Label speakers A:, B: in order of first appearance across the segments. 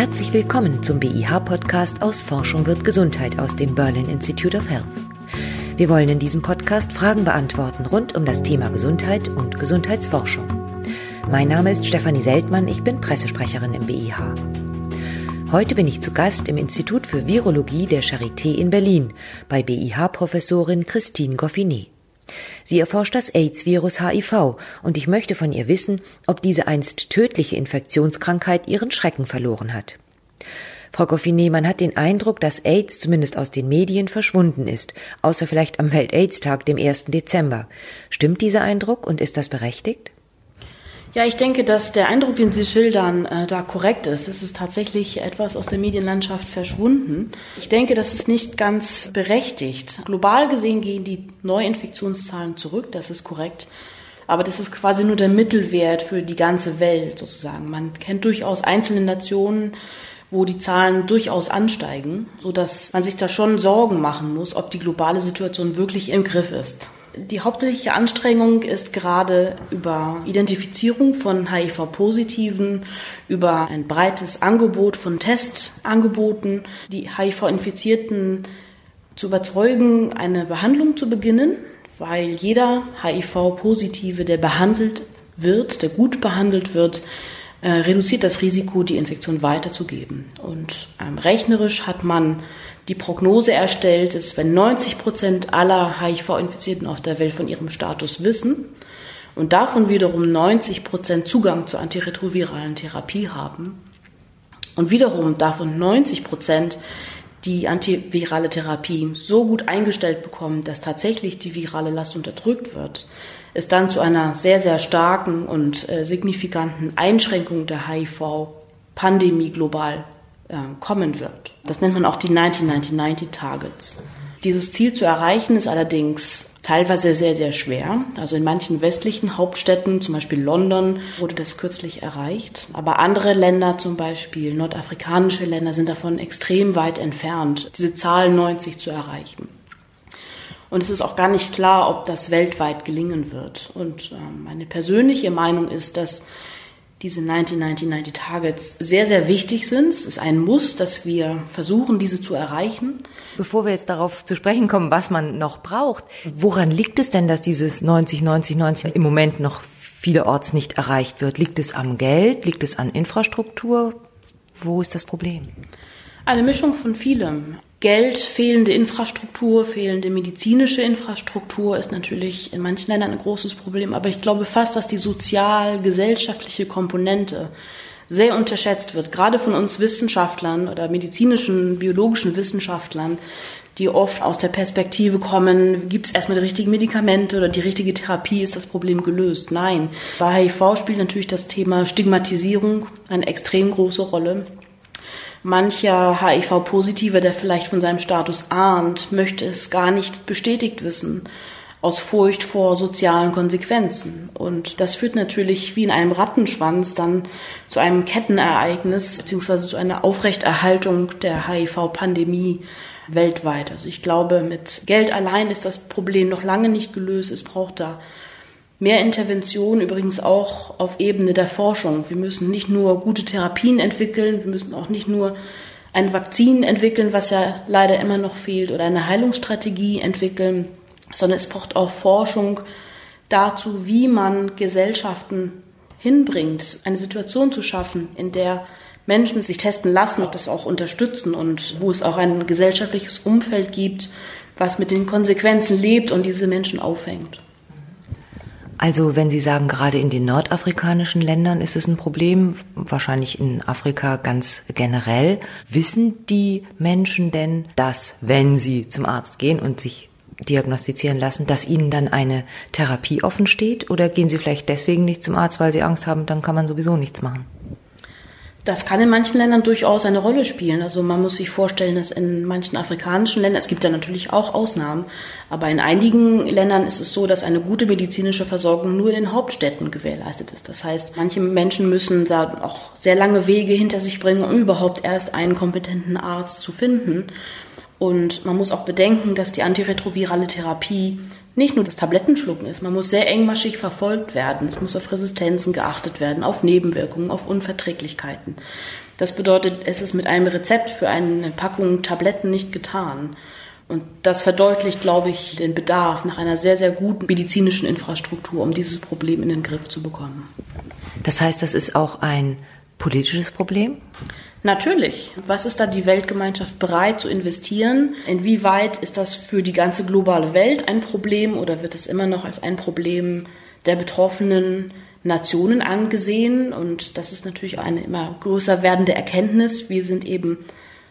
A: Herzlich willkommen zum BIH-Podcast aus Forschung wird Gesundheit aus dem Berlin Institute of Health. Wir wollen in diesem Podcast Fragen beantworten rund um das Thema Gesundheit und Gesundheitsforschung. Mein Name ist Stefanie Seltmann, ich bin Pressesprecherin im BIH. Heute bin ich zu Gast im Institut für Virologie der Charité in Berlin bei BIH-Professorin Christine Goffinet. Sie erforscht das AIDS-Virus HIV und ich möchte von ihr wissen, ob diese einst tödliche Infektionskrankheit ihren Schrecken verloren hat. Frau Goffinet, man hat den Eindruck, dass AIDS zumindest aus den Medien verschwunden ist, außer vielleicht am Welt-AIDS-Tag, dem 1. Dezember. Stimmt dieser Eindruck und ist das berechtigt?
B: Ja, ich denke, dass der Eindruck, den Sie schildern, äh, da korrekt ist. Es ist tatsächlich etwas aus der Medienlandschaft verschwunden. Ich denke, das ist nicht ganz berechtigt. Global gesehen gehen die Neuinfektionszahlen zurück, das ist korrekt. Aber das ist quasi nur der Mittelwert für die ganze Welt sozusagen. Man kennt durchaus einzelne Nationen, wo die Zahlen durchaus ansteigen, so dass man sich da schon Sorgen machen muss, ob die globale Situation wirklich im Griff ist. Die hauptsächliche Anstrengung ist gerade über Identifizierung von HIV-Positiven, über ein breites Angebot von Testangeboten, die HIV-Infizierten zu überzeugen, eine Behandlung zu beginnen, weil jeder HIV-Positive, der behandelt wird, der gut behandelt wird, äh, reduziert das Risiko, die Infektion weiterzugeben. Und ähm, rechnerisch hat man die Prognose erstellt, dass wenn 90 Prozent aller HIV-Infizierten auf der Welt von ihrem Status wissen und davon wiederum 90 Prozent Zugang zur antiretroviralen Therapie haben und wiederum davon 90 Prozent die antivirale Therapie so gut eingestellt bekommen, dass tatsächlich die virale Last unterdrückt wird, es dann zu einer sehr, sehr starken und äh, signifikanten Einschränkung der HIV-Pandemie global kommen wird. Das nennt man auch die 1990 Targets. Dieses Ziel zu erreichen ist allerdings teilweise sehr, sehr schwer. Also in manchen westlichen Hauptstädten, zum Beispiel London, wurde das kürzlich erreicht. Aber andere Länder, zum Beispiel nordafrikanische Länder, sind davon extrem weit entfernt, diese Zahl 90 zu erreichen. Und es ist auch gar nicht klar, ob das weltweit gelingen wird. Und ähm, meine persönliche Meinung ist, dass diese 1990 Targets sehr, sehr wichtig sind. Es ist ein Muss, dass wir versuchen, diese zu erreichen.
A: Bevor wir jetzt darauf zu sprechen kommen, was man noch braucht, woran liegt es denn, dass dieses 90, 90, 90 im Moment noch vielerorts nicht erreicht wird? Liegt es am Geld? Liegt es an Infrastruktur? Wo ist das Problem?
B: Eine Mischung von vielem. Geld, fehlende Infrastruktur, fehlende medizinische Infrastruktur ist natürlich in manchen Ländern ein großes Problem. Aber ich glaube fast, dass die sozial-gesellschaftliche Komponente sehr unterschätzt wird, gerade von uns Wissenschaftlern oder medizinischen, biologischen Wissenschaftlern, die oft aus der Perspektive kommen, gibt es erstmal die richtigen Medikamente oder die richtige Therapie, ist das Problem gelöst? Nein. Bei HIV spielt natürlich das Thema Stigmatisierung eine extrem große Rolle. Mancher HIV-Positive, der vielleicht von seinem Status ahnt, möchte es gar nicht bestätigt wissen, aus Furcht vor sozialen Konsequenzen. Und das führt natürlich wie in einem Rattenschwanz dann zu einem Kettenereignis beziehungsweise zu einer Aufrechterhaltung der HIV-Pandemie weltweit. Also ich glaube, mit Geld allein ist das Problem noch lange nicht gelöst. Es braucht da Mehr Intervention übrigens auch auf Ebene der Forschung. Wir müssen nicht nur gute Therapien entwickeln, wir müssen auch nicht nur ein Vakzin entwickeln, was ja leider immer noch fehlt, oder eine Heilungsstrategie entwickeln, sondern es braucht auch Forschung dazu, wie man Gesellschaften hinbringt, eine Situation zu schaffen, in der Menschen sich testen lassen und das auch unterstützen und wo es auch ein gesellschaftliches Umfeld gibt, was mit den Konsequenzen lebt und diese Menschen aufhängt.
A: Also wenn Sie sagen, gerade in den nordafrikanischen Ländern ist es ein Problem, wahrscheinlich in Afrika ganz generell. Wissen die Menschen denn, dass wenn sie zum Arzt gehen und sich diagnostizieren lassen, dass ihnen dann eine Therapie offen steht? Oder gehen sie vielleicht deswegen nicht zum Arzt, weil sie Angst haben, dann kann man sowieso nichts machen?
B: Das kann in manchen Ländern durchaus eine Rolle spielen. Also man muss sich vorstellen, dass in manchen afrikanischen Ländern, es gibt da natürlich auch Ausnahmen, aber in einigen Ländern ist es so, dass eine gute medizinische Versorgung nur in den Hauptstädten gewährleistet ist. Das heißt, manche Menschen müssen da auch sehr lange Wege hinter sich bringen, um überhaupt erst einen kompetenten Arzt zu finden. Und man muss auch bedenken, dass die antiretrovirale Therapie nicht nur das Tablettenschlucken ist. Man muss sehr engmaschig verfolgt werden. Es muss auf Resistenzen geachtet werden, auf Nebenwirkungen, auf Unverträglichkeiten. Das bedeutet, es ist mit einem Rezept für eine Packung Tabletten nicht getan. Und das verdeutlicht, glaube ich, den Bedarf nach einer sehr, sehr guten medizinischen Infrastruktur, um dieses Problem in den Griff zu bekommen.
A: Das heißt, das ist auch ein politisches Problem?
B: Natürlich. Was ist da die Weltgemeinschaft bereit zu investieren? Inwieweit ist das für die ganze globale Welt ein Problem oder wird es immer noch als ein Problem der betroffenen Nationen angesehen? Und das ist natürlich eine immer größer werdende Erkenntnis. Wir sind eben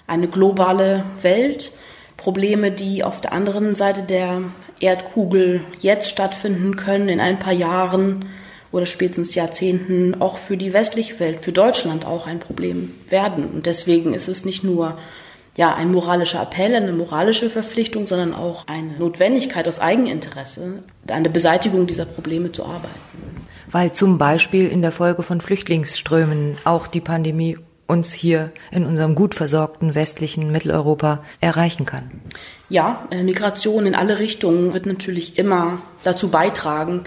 B: eine globale Welt. Probleme, die auf der anderen Seite der Erdkugel jetzt stattfinden können, in ein paar Jahren, oder spätestens Jahrzehnten auch für die westliche Welt, für Deutschland auch ein Problem werden. Und deswegen ist es nicht nur ja, ein moralischer Appell, eine moralische Verpflichtung, sondern auch eine Notwendigkeit aus Eigeninteresse, an der Beseitigung dieser Probleme zu arbeiten.
A: Weil zum Beispiel in der Folge von Flüchtlingsströmen auch die Pandemie uns hier in unserem gut versorgten westlichen Mitteleuropa erreichen kann.
B: Ja, äh, Migration in alle Richtungen wird natürlich immer dazu beitragen,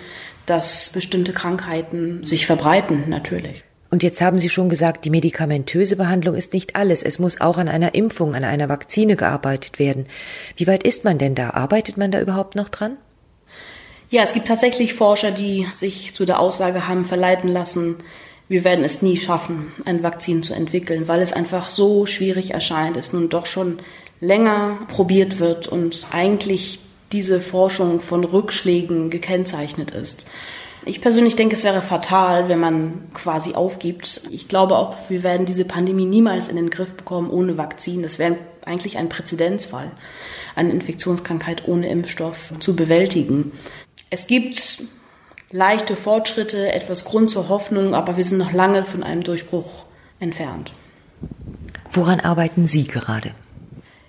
B: dass bestimmte Krankheiten sich verbreiten, natürlich.
A: Und jetzt haben Sie schon gesagt, die medikamentöse Behandlung ist nicht alles. Es muss auch an einer Impfung, an einer Vakzine gearbeitet werden. Wie weit ist man denn da? Arbeitet man da überhaupt noch dran?
B: Ja, es gibt tatsächlich Forscher, die sich zu der Aussage haben verleiten lassen, wir werden es nie schaffen, ein Vakzin zu entwickeln, weil es einfach so schwierig erscheint, es nun doch schon länger probiert wird und eigentlich diese Forschung von Rückschlägen gekennzeichnet ist. Ich persönlich denke, es wäre fatal, wenn man quasi aufgibt. Ich glaube auch, wir werden diese Pandemie niemals in den Griff bekommen ohne Vakzin. Das wäre eigentlich ein Präzedenzfall, eine Infektionskrankheit ohne Impfstoff zu bewältigen. Es gibt leichte Fortschritte, etwas Grund zur Hoffnung, aber wir sind noch lange von einem Durchbruch entfernt.
A: Woran arbeiten Sie gerade?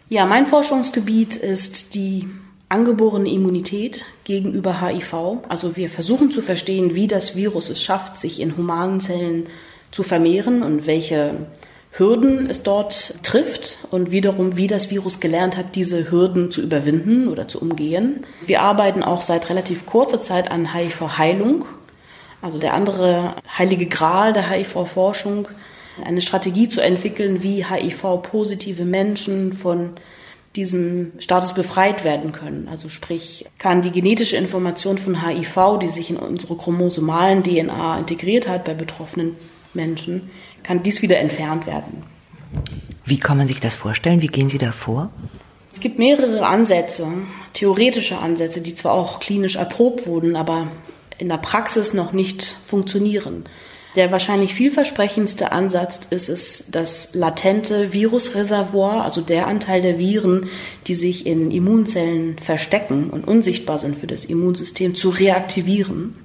B: Ja, mein Forschungsgebiet ist die angeborene Immunität gegenüber HIV. Also wir versuchen zu verstehen, wie das Virus es schafft, sich in humanen Zellen zu vermehren und welche Hürden es dort trifft und wiederum, wie das Virus gelernt hat, diese Hürden zu überwinden oder zu umgehen. Wir arbeiten auch seit relativ kurzer Zeit an HIV-Heilung, also der andere heilige Gral der HIV-Forschung, eine Strategie zu entwickeln, wie HIV-positive Menschen von diesem Status befreit werden können. Also sprich, kann die genetische Information von HIV, die sich in unsere chromosomalen DNA integriert hat bei betroffenen Menschen, kann dies wieder entfernt werden.
A: Wie kann man sich das vorstellen? Wie gehen Sie da vor?
B: Es gibt mehrere Ansätze, theoretische Ansätze, die zwar auch klinisch erprobt wurden, aber in der Praxis noch nicht funktionieren. Der wahrscheinlich vielversprechendste Ansatz ist es, das latente Virusreservoir, also der Anteil der Viren, die sich in Immunzellen verstecken und unsichtbar sind für das Immunsystem, zu reaktivieren.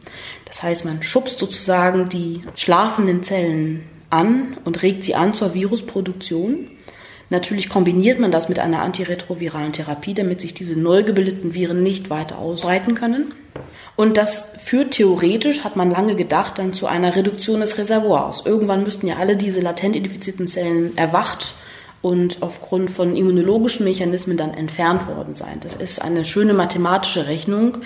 B: Das heißt, man schubst sozusagen die schlafenden Zellen an und regt sie an zur Virusproduktion. Natürlich kombiniert man das mit einer antiretroviralen Therapie, damit sich diese neu gebildeten Viren nicht weiter ausbreiten können. Und das führt theoretisch, hat man lange gedacht, dann zu einer Reduktion des Reservoirs. Irgendwann müssten ja alle diese latent infizierten Zellen erwacht und aufgrund von immunologischen Mechanismen dann entfernt worden sein. Das ist eine schöne mathematische Rechnung,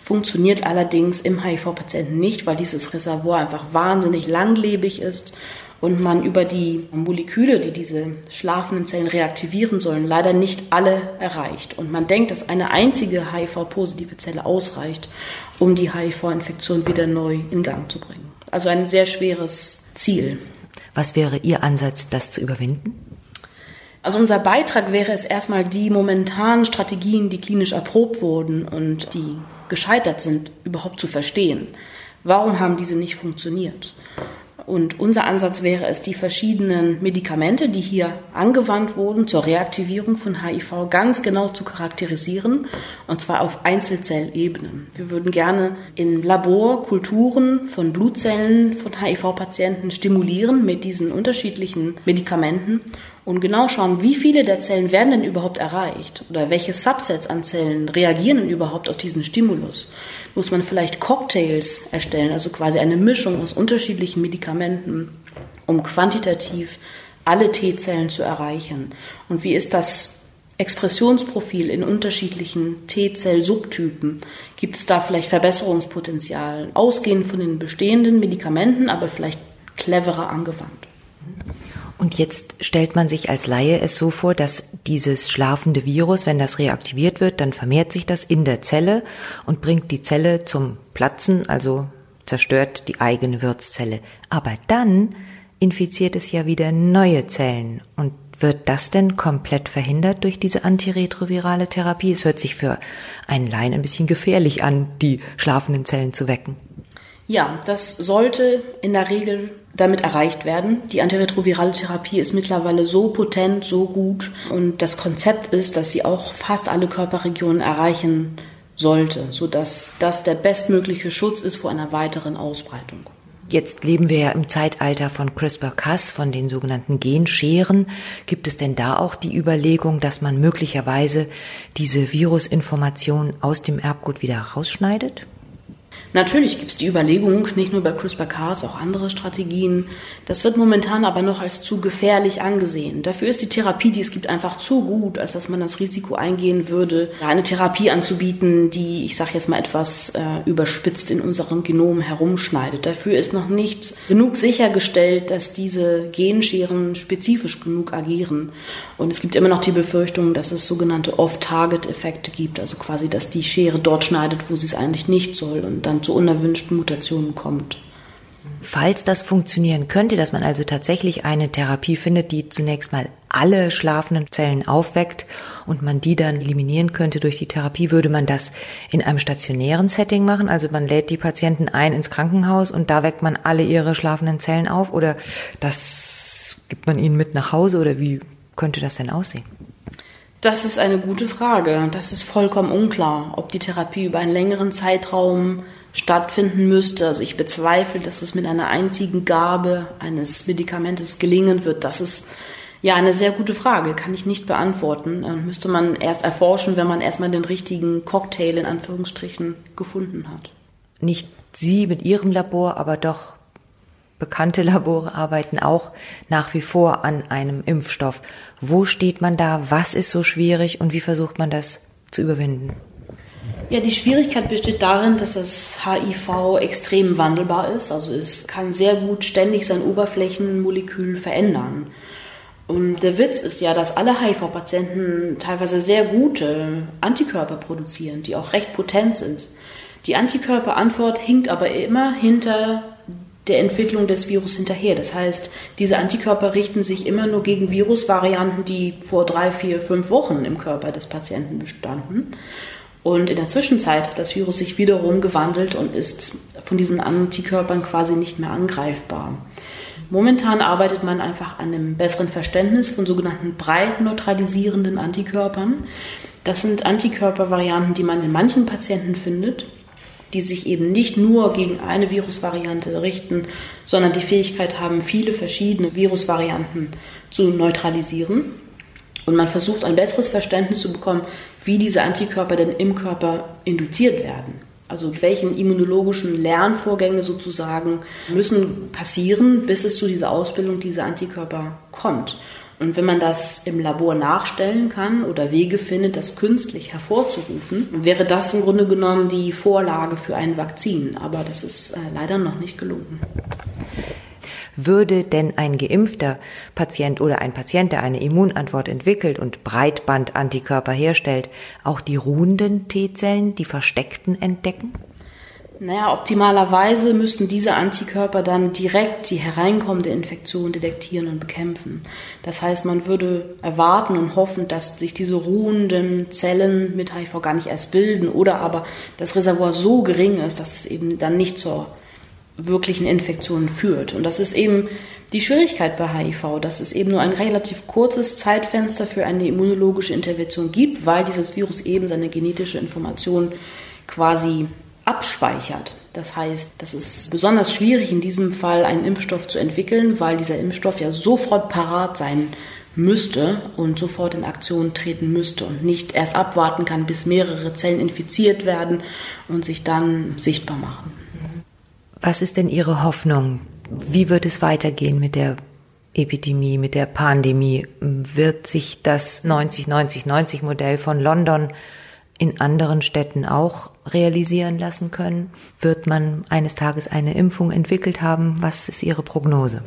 B: funktioniert allerdings im HIV-Patienten nicht, weil dieses Reservoir einfach wahnsinnig langlebig ist und man über die Moleküle, die diese schlafenden Zellen reaktivieren sollen, leider nicht alle erreicht. Und man denkt, dass eine einzige HIV-positive Zelle ausreicht, um die HIV-Infektion wieder neu in Gang zu bringen. Also ein sehr schweres Ziel.
A: Was wäre Ihr Ansatz, das zu überwinden?
B: Also unser Beitrag wäre es erstmal, die momentanen Strategien, die klinisch erprobt wurden und die gescheitert sind, überhaupt zu verstehen. Warum haben diese nicht funktioniert? Und unser Ansatz wäre es, die verschiedenen Medikamente, die hier angewandt wurden zur Reaktivierung von HIV, ganz genau zu charakterisieren, und zwar auf Einzelzellebene. Wir würden gerne in Labor Kulturen von Blutzellen von HIV-Patienten stimulieren mit diesen unterschiedlichen Medikamenten und genau schauen, wie viele der Zellen werden denn überhaupt erreicht oder welche Subsets an Zellen reagieren denn überhaupt auf diesen Stimulus. Muss man vielleicht Cocktails erstellen, also quasi eine Mischung aus unterschiedlichen Medikamenten, um quantitativ alle T-Zellen zu erreichen. Und wie ist das Expressionsprofil in unterschiedlichen T-Zell-Subtypen? Gibt es da vielleicht Verbesserungspotenzial? Ausgehend von den bestehenden Medikamenten, aber vielleicht cleverer angewandt.
A: Und jetzt stellt man sich als Laie es so vor, dass dieses schlafende Virus, wenn das reaktiviert wird, dann vermehrt sich das in der Zelle und bringt die Zelle zum Platzen, also zerstört die eigene Wirtszelle. Aber dann infiziert es ja wieder neue Zellen. Und wird das denn komplett verhindert durch diese antiretrovirale Therapie? Es hört sich für einen Laien ein bisschen gefährlich an, die schlafenden Zellen zu wecken.
B: Ja, das sollte in der Regel damit erreicht werden. Die antiretrovirale Therapie ist mittlerweile so potent, so gut und das Konzept ist, dass sie auch fast alle Körperregionen erreichen sollte, sodass das der bestmögliche Schutz ist vor einer weiteren Ausbreitung.
A: Jetzt leben wir ja im Zeitalter von CRISPR-Cas, von den sogenannten Genscheren. Gibt es denn da auch die Überlegung, dass man möglicherweise diese Virusinformation aus dem Erbgut wieder rausschneidet?
B: Natürlich gibt es die Überlegung, nicht nur bei CRISPR-Cas, auch andere Strategien. Das wird momentan aber noch als zu gefährlich angesehen. Dafür ist die Therapie, die es gibt, einfach zu gut, als dass man das Risiko eingehen würde, eine Therapie anzubieten, die, ich sage jetzt mal etwas äh, überspitzt in unserem Genom herumschneidet. Dafür ist noch nicht genug sichergestellt, dass diese Genscheren spezifisch genug agieren. Und es gibt immer noch die Befürchtung, dass es sogenannte Off-Target-Effekte gibt, also quasi, dass die Schere dort schneidet, wo sie es eigentlich nicht soll und dann zu unerwünschten Mutationen kommt.
A: Falls das funktionieren könnte, dass man also tatsächlich eine Therapie findet, die zunächst mal alle schlafenden Zellen aufweckt und man die dann eliminieren könnte durch die Therapie, würde man das in einem stationären Setting machen? Also man lädt die Patienten ein ins Krankenhaus und da weckt man alle ihre schlafenden Zellen auf oder das gibt man ihnen mit nach Hause oder wie könnte das denn aussehen?
B: Das ist eine gute Frage. Das ist vollkommen unklar, ob die Therapie über einen längeren Zeitraum stattfinden müsste. Also ich bezweifle, dass es mit einer einzigen Gabe eines Medikamentes gelingen wird. Das ist ja eine sehr gute Frage, kann ich nicht beantworten. Äh, müsste man erst erforschen, wenn man erstmal den richtigen Cocktail in Anführungsstrichen gefunden hat.
A: Nicht Sie mit Ihrem Labor, aber doch bekannte Labore arbeiten auch nach wie vor an einem Impfstoff. Wo steht man da? Was ist so schwierig und wie versucht man das zu überwinden?
B: Ja, die Schwierigkeit besteht darin, dass das HIV extrem wandelbar ist. Also es kann sehr gut ständig sein Oberflächenmolekül verändern. Und der Witz ist ja, dass alle HIV-Patienten teilweise sehr gute Antikörper produzieren, die auch recht potent sind. Die Antikörperantwort hinkt aber immer hinter der Entwicklung des Virus hinterher. Das heißt, diese Antikörper richten sich immer nur gegen Virusvarianten, die vor drei, vier, fünf Wochen im Körper des Patienten bestanden. Und in der Zwischenzeit hat das Virus sich wiederum gewandelt und ist von diesen Antikörpern quasi nicht mehr angreifbar. Momentan arbeitet man einfach an einem besseren Verständnis von sogenannten breit neutralisierenden Antikörpern. Das sind Antikörpervarianten, die man in manchen Patienten findet, die sich eben nicht nur gegen eine Virusvariante richten, sondern die Fähigkeit haben, viele verschiedene Virusvarianten zu neutralisieren. Und man versucht ein besseres Verständnis zu bekommen, wie diese Antikörper denn im Körper induziert werden. Also welche immunologischen Lernvorgänge sozusagen müssen passieren, bis es zu dieser Ausbildung dieser Antikörper kommt. Und wenn man das im Labor nachstellen kann oder Wege findet, das künstlich hervorzurufen, wäre das im Grunde genommen die Vorlage für ein Vakzin. Aber das ist äh, leider noch nicht gelungen.
A: Würde denn ein geimpfter Patient oder ein Patient, der eine Immunantwort entwickelt und Breitbandantikörper herstellt, auch die ruhenden T-Zellen, die versteckten, entdecken?
B: Naja, optimalerweise müssten diese Antikörper dann direkt die hereinkommende Infektion detektieren und bekämpfen. Das heißt, man würde erwarten und hoffen, dass sich diese ruhenden Zellen mit HIV gar nicht erst bilden oder aber das Reservoir so gering ist, dass es eben dann nicht zur wirklichen Infektionen führt. Und das ist eben die Schwierigkeit bei HIV, dass es eben nur ein relativ kurzes Zeitfenster für eine immunologische Intervention gibt, weil dieses Virus eben seine genetische Information quasi abspeichert. Das heißt, das ist besonders schwierig in diesem Fall einen Impfstoff zu entwickeln, weil dieser Impfstoff ja sofort parat sein müsste und sofort in Aktion treten müsste und nicht erst abwarten kann, bis mehrere Zellen infiziert werden und sich dann sichtbar machen.
A: Was ist denn Ihre Hoffnung? Wie wird es weitergehen mit der Epidemie, mit der Pandemie. Wird sich das 90-90-90-Modell von London in anderen Städten auch realisieren lassen können? Wird man eines Tages eine Impfung entwickelt haben? Was ist Ihre Prognose?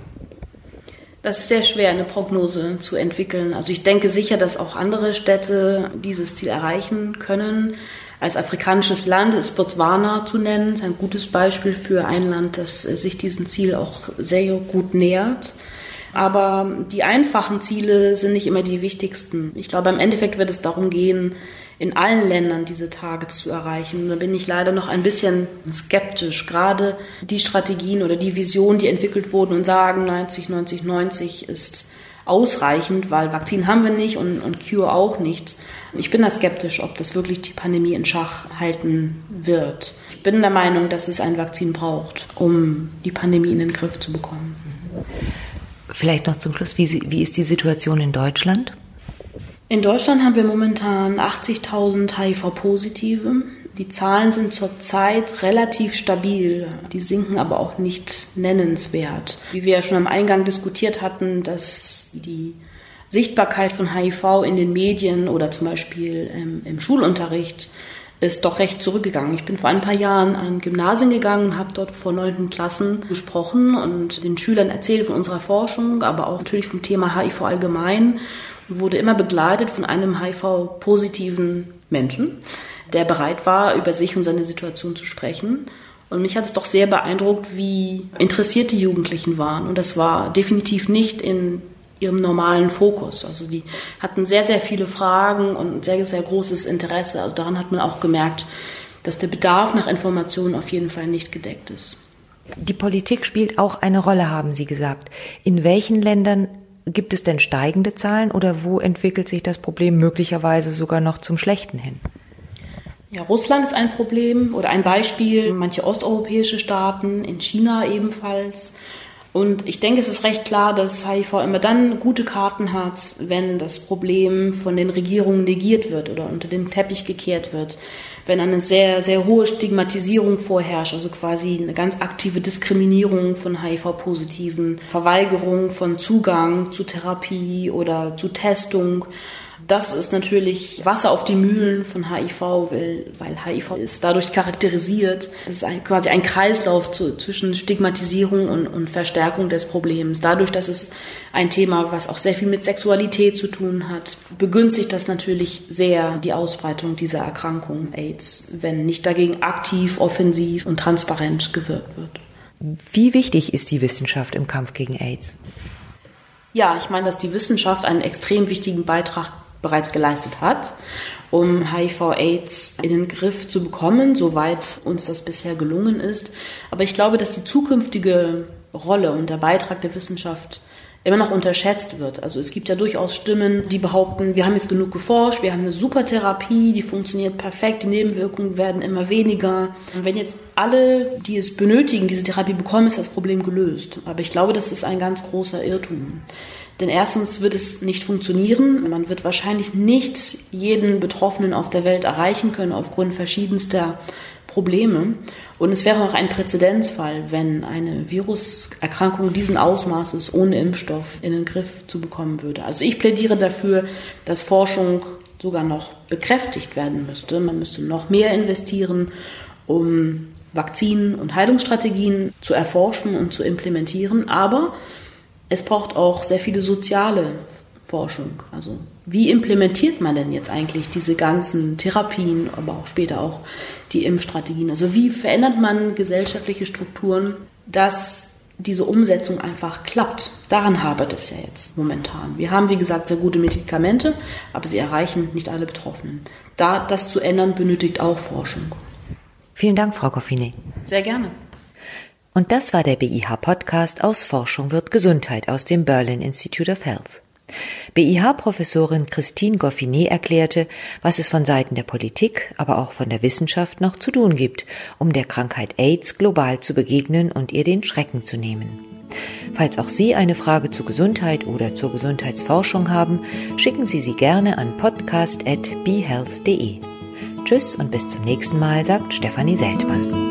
B: Das ist sehr schwer, eine Prognose zu entwickeln. Also ich denke sicher, dass auch andere Städte dieses Ziel erreichen können. Als afrikanisches Land ist Botswana zu nennen. Ist ein gutes Beispiel für ein Land, das sich diesem Ziel auch sehr gut nähert. Aber die einfachen Ziele sind nicht immer die wichtigsten. Ich glaube, im Endeffekt wird es darum gehen, in allen Ländern diese Targets zu erreichen. da bin ich leider noch ein bisschen skeptisch. Gerade die Strategien oder die Visionen, die entwickelt wurden und sagen, 90, 90, 90 ist ausreichend, weil Vakzin haben wir nicht und, und Cure auch nicht. Ich bin da skeptisch, ob das wirklich die Pandemie in Schach halten wird. Ich bin der Meinung, dass es ein Vakzin braucht, um die Pandemie in den Griff zu bekommen.
A: Vielleicht noch zum Schluss, wie, wie ist die Situation in Deutschland?
B: In Deutschland haben wir momentan 80.000 HIV-Positive. Die Zahlen sind zurzeit relativ stabil. Die sinken aber auch nicht nennenswert. Wie wir ja schon am Eingang diskutiert hatten, dass die Sichtbarkeit von HIV in den Medien oder zum Beispiel ähm, im Schulunterricht ist doch recht zurückgegangen. Ich bin vor ein paar Jahren an Gymnasien gegangen, habe dort vor neunten Klassen gesprochen und den Schülern erzählt von unserer Forschung, aber auch natürlich vom Thema HIV allgemein wurde immer begleitet von einem HIV-positiven Menschen, der bereit war, über sich und seine Situation zu sprechen. Und mich hat es doch sehr beeindruckt, wie interessiert die Jugendlichen waren. Und das war definitiv nicht in ihrem normalen Fokus. Also die hatten sehr, sehr viele Fragen und sehr, sehr großes Interesse. Also daran hat man auch gemerkt, dass der Bedarf nach Informationen auf jeden Fall nicht gedeckt ist.
A: Die Politik spielt auch eine Rolle, haben Sie gesagt. In welchen Ländern Gibt es denn steigende Zahlen oder wo entwickelt sich das Problem möglicherweise sogar noch zum Schlechten hin?
B: Ja, Russland ist ein Problem oder ein Beispiel, manche osteuropäische Staaten, in China ebenfalls. Und ich denke, es ist recht klar, dass HIV immer dann gute Karten hat, wenn das Problem von den Regierungen negiert wird oder unter den Teppich gekehrt wird. Wenn eine sehr, sehr hohe Stigmatisierung vorherrscht, also quasi eine ganz aktive Diskriminierung von HIV-Positiven, Verweigerung von Zugang zu Therapie oder zu Testung das ist natürlich Wasser auf die Mühlen von HIV, weil, weil HIV ist dadurch charakterisiert. Es ist ein, quasi ein Kreislauf zu, zwischen Stigmatisierung und, und Verstärkung des Problems. Dadurch, dass es ein Thema, was auch sehr viel mit Sexualität zu tun hat, begünstigt das natürlich sehr die Ausbreitung dieser Erkrankung AIDS, wenn nicht dagegen aktiv, offensiv und transparent gewirkt wird.
A: Wie wichtig ist die Wissenschaft im Kampf gegen AIDS?
B: Ja, ich meine, dass die Wissenschaft einen extrem wichtigen Beitrag bereits geleistet hat, um HIV-Aids in den Griff zu bekommen, soweit uns das bisher gelungen ist. Aber ich glaube, dass die zukünftige Rolle und der Beitrag der Wissenschaft immer noch unterschätzt wird. Also es gibt ja durchaus Stimmen, die behaupten, wir haben jetzt genug geforscht, wir haben eine super Therapie, die funktioniert perfekt, die Nebenwirkungen werden immer weniger. Und wenn jetzt alle, die es benötigen, diese Therapie bekommen, ist das Problem gelöst. Aber ich glaube, das ist ein ganz großer Irrtum. Denn erstens wird es nicht funktionieren. Man wird wahrscheinlich nicht jeden Betroffenen auf der Welt erreichen können aufgrund verschiedenster Probleme. Und es wäre auch ein Präzedenzfall, wenn eine Viruserkrankung diesen Ausmaßes ohne Impfstoff in den Griff zu bekommen würde. Also ich plädiere dafür, dass Forschung sogar noch bekräftigt werden müsste. Man müsste noch mehr investieren, um Vakzinen und Heilungsstrategien zu erforschen und zu implementieren. Aber es braucht auch sehr viele soziale Forschung. Also wie implementiert man denn jetzt eigentlich diese ganzen Therapien, aber auch später auch die Impfstrategien? Also wie verändert man gesellschaftliche Strukturen, dass diese Umsetzung einfach klappt? Daran hapert es ja jetzt momentan. Wir haben, wie gesagt, sehr gute Medikamente, aber sie erreichen nicht alle Betroffenen. Da das zu ändern, benötigt auch Forschung.
A: Vielen Dank, Frau Coffini.
B: Sehr gerne.
A: Und das war der BIH-Podcast aus Forschung wird Gesundheit aus dem Berlin Institute of Health. BIH-Professorin Christine Goffinet erklärte, was es von Seiten der Politik, aber auch von der Wissenschaft noch zu tun gibt, um der Krankheit AIDS global zu begegnen und ihr den Schrecken zu nehmen. Falls auch Sie eine Frage zur Gesundheit oder zur Gesundheitsforschung haben, schicken Sie sie gerne an podcast.behealth.de. Tschüss und bis zum nächsten Mal, sagt Stefanie Seltmann.